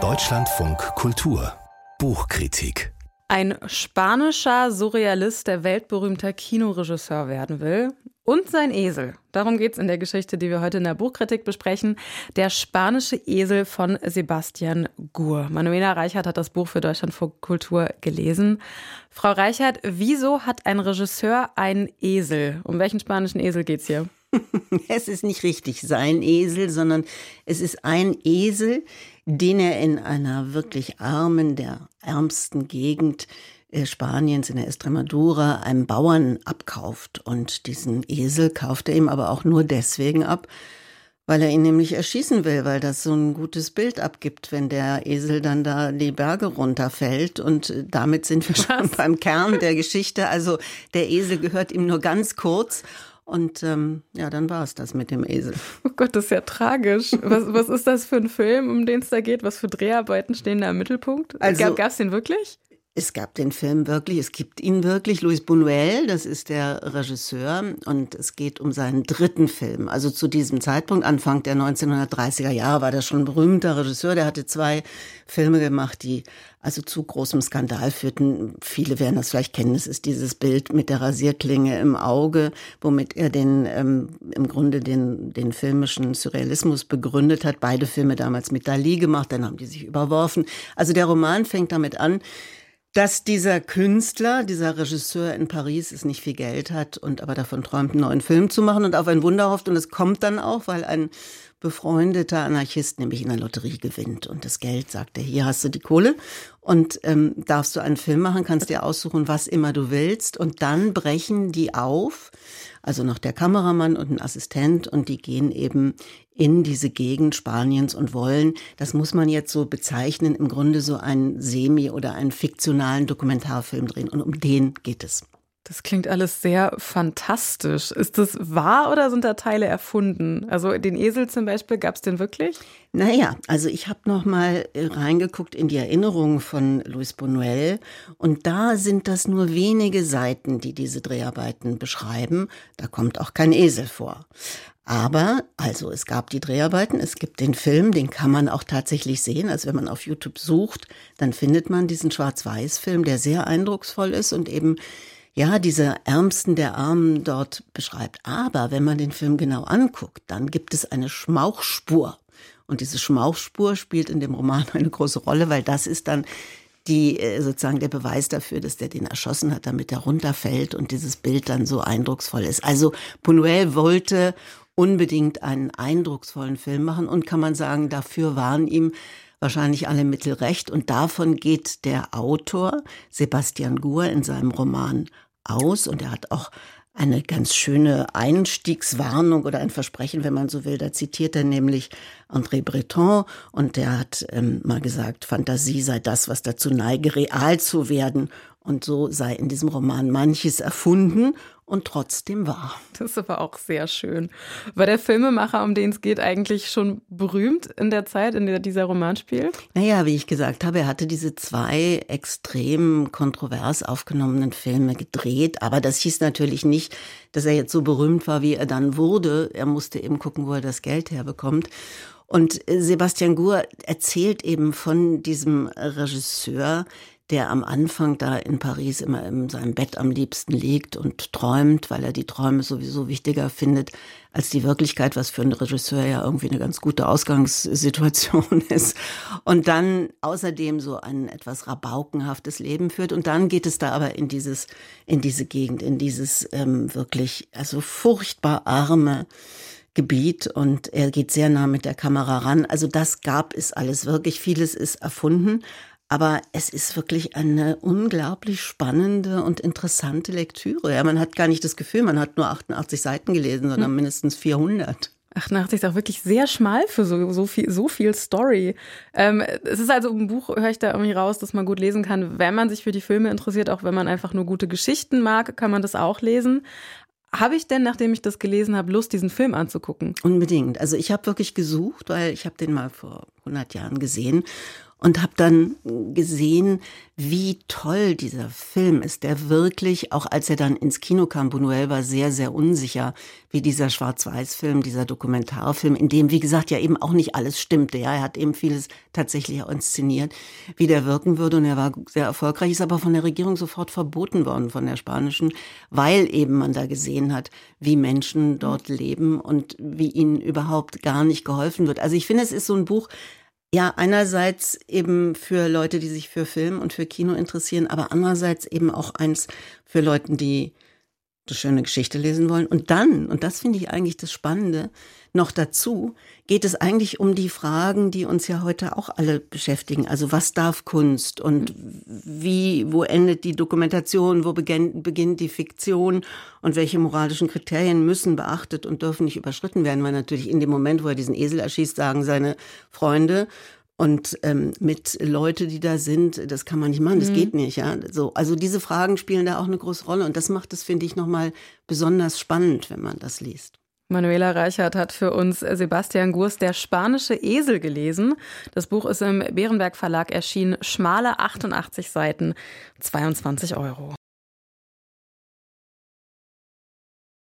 Deutschlandfunk Kultur Buchkritik ein spanischer Surrealist, der weltberühmter Kinoregisseur werden will. Und sein Esel. Darum geht es in der Geschichte, die wir heute in der Buchkritik besprechen. Der spanische Esel von Sebastian Gur. Manuela Reichert hat das Buch für Deutschlandfunk Kultur gelesen. Frau Reichert, wieso hat ein Regisseur einen Esel? Um welchen spanischen Esel geht es hier? Es ist nicht richtig sein Esel, sondern es ist ein Esel, den er in einer wirklich armen, der ärmsten Gegend äh, Spaniens in der Estremadura einem Bauern abkauft. Und diesen Esel kauft er ihm aber auch nur deswegen ab, weil er ihn nämlich erschießen will, weil das so ein gutes Bild abgibt, wenn der Esel dann da die Berge runterfällt. Und äh, damit sind wir schon beim Kern der Geschichte. Also der Esel gehört ihm nur ganz kurz. Und ähm, ja, dann war es das mit dem Esel. Oh Gott, das ist ja tragisch. Was, was ist das für ein Film, um den es da geht? Was für Dreharbeiten stehen da im Mittelpunkt? Also, Gab es den wirklich? Es gab den Film wirklich, es gibt ihn wirklich. Luis Buñuel, das ist der Regisseur und es geht um seinen dritten Film. Also zu diesem Zeitpunkt, Anfang der 1930er Jahre, war der schon ein berühmter Regisseur. Der hatte zwei Filme gemacht, die also zu großem Skandal führten. Viele werden das vielleicht kennen. Es ist dieses Bild mit der Rasierklinge im Auge, womit er den ähm, im Grunde den den filmischen Surrealismus begründet hat. Beide Filme damals mit Dali gemacht, dann haben die sich überworfen. Also der Roman fängt damit an, dass dieser Künstler, dieser Regisseur in Paris es nicht viel Geld hat und aber davon träumt, einen neuen Film zu machen und auf ein Wunder hofft. Und es kommt dann auch, weil ein befreundeter Anarchist nämlich in der Lotterie gewinnt. Und das Geld sagt er, hier hast du die Kohle und ähm, darfst du einen Film machen, kannst dir aussuchen, was immer du willst. Und dann brechen die auf, also noch der Kameramann und ein Assistent, und die gehen eben in diese Gegend Spaniens und wollen, das muss man jetzt so bezeichnen, im Grunde so einen Semi- oder einen fiktionalen Dokumentarfilm drehen. Und um den geht es. Das klingt alles sehr fantastisch. Ist das wahr oder sind da Teile erfunden? Also den Esel zum Beispiel, gab es den wirklich? Naja, also ich habe noch mal äh, reingeguckt in die Erinnerungen von Luis Buñuel und da sind das nur wenige Seiten, die diese Dreharbeiten beschreiben. Da kommt auch kein Esel vor. Aber, also es gab die Dreharbeiten, es gibt den Film, den kann man auch tatsächlich sehen. Also wenn man auf YouTube sucht, dann findet man diesen Schwarz-Weiß-Film, der sehr eindrucksvoll ist und eben ja, diese Ärmsten der Armen dort beschreibt. Aber wenn man den Film genau anguckt, dann gibt es eine Schmauchspur. Und diese Schmauchspur spielt in dem Roman eine große Rolle, weil das ist dann die äh, sozusagen der Beweis dafür, dass der den erschossen hat, damit er runterfällt und dieses Bild dann so eindrucksvoll ist. Also Buñuel wollte unbedingt einen eindrucksvollen Film machen und kann man sagen, dafür waren ihm wahrscheinlich alle Mittel recht. Und davon geht der Autor Sebastian Gur in seinem Roman aus. Und er hat auch eine ganz schöne Einstiegswarnung oder ein Versprechen, wenn man so will. Da zitiert er nämlich André Breton und der hat ähm, mal gesagt, Fantasie sei das, was dazu neige, real zu werden. Und so sei in diesem Roman manches erfunden und trotzdem wahr. Das ist aber auch sehr schön. War der Filmemacher, um den es geht, eigentlich schon berühmt in der Zeit, in der dieser Roman spielt? Naja, wie ich gesagt habe, er hatte diese zwei extrem kontrovers aufgenommenen Filme gedreht, aber das hieß natürlich nicht, dass er jetzt so berühmt war, wie er dann wurde. Er musste eben gucken, wo er das Geld herbekommt. Und Sebastian Gur erzählt eben von diesem Regisseur, der am Anfang da in Paris immer in seinem Bett am liebsten liegt und träumt, weil er die Träume sowieso wichtiger findet als die Wirklichkeit, was für einen Regisseur ja irgendwie eine ganz gute Ausgangssituation ist. Und dann außerdem so ein etwas rabaukenhaftes Leben führt. Und dann geht es da aber in dieses, in diese Gegend, in dieses ähm, wirklich, also furchtbar arme, Gebiet und er geht sehr nah mit der Kamera ran. Also das gab es alles wirklich. Vieles ist erfunden, aber es ist wirklich eine unglaublich spannende und interessante Lektüre. Ja, man hat gar nicht das Gefühl, man hat nur 88 Seiten gelesen, sondern hm. mindestens 400. 88 ist auch wirklich sehr schmal für so, so, viel, so viel Story. Ähm, es ist also ein Buch, höre ich da irgendwie raus, das man gut lesen kann, wenn man sich für die Filme interessiert, auch wenn man einfach nur gute Geschichten mag, kann man das auch lesen. Habe ich denn, nachdem ich das gelesen habe, Lust, diesen Film anzugucken? Unbedingt. Also ich habe wirklich gesucht, weil ich habe den mal vor 100 Jahren gesehen und habe dann gesehen, wie toll dieser Film ist, der wirklich, auch als er dann ins Kino kam, Buñuel war sehr, sehr unsicher, wie dieser Schwarz-Weiß-Film, dieser Dokumentarfilm, in dem, wie gesagt, ja eben auch nicht alles stimmte. Ja, er hat eben vieles tatsächlich auch inszeniert, wie der wirken würde und er war sehr erfolgreich, ist aber von der Regierung sofort verboten worden, von der spanischen, weil eben man da gesehen hat, wie Menschen dort leben und wie ihnen überhaupt gar nicht geholfen wird. Also ich finde, es ist so ein Buch, ja, einerseits eben für Leute, die sich für Film und für Kino interessieren, aber andererseits eben auch eins für Leute, die eine schöne Geschichte lesen wollen. Und dann, und das finde ich eigentlich das Spannende, noch dazu geht es eigentlich um die Fragen, die uns ja heute auch alle beschäftigen. Also was darf Kunst und wie, wo endet die Dokumentation, wo beginnt, beginnt die Fiktion und welche moralischen Kriterien müssen beachtet und dürfen nicht überschritten werden, weil natürlich in dem Moment, wo er diesen Esel erschießt, sagen seine Freunde, und ähm, mit Leute, die da sind, das kann man nicht machen, das mhm. geht nicht, ja. So, also diese Fragen spielen da auch eine große Rolle und das macht es, finde ich, nochmal besonders spannend, wenn man das liest. Manuela Reichert hat für uns Sebastian Gurs Der spanische Esel gelesen. Das Buch ist im Bärenberg Verlag erschienen, schmale 88 Seiten, 22 Euro.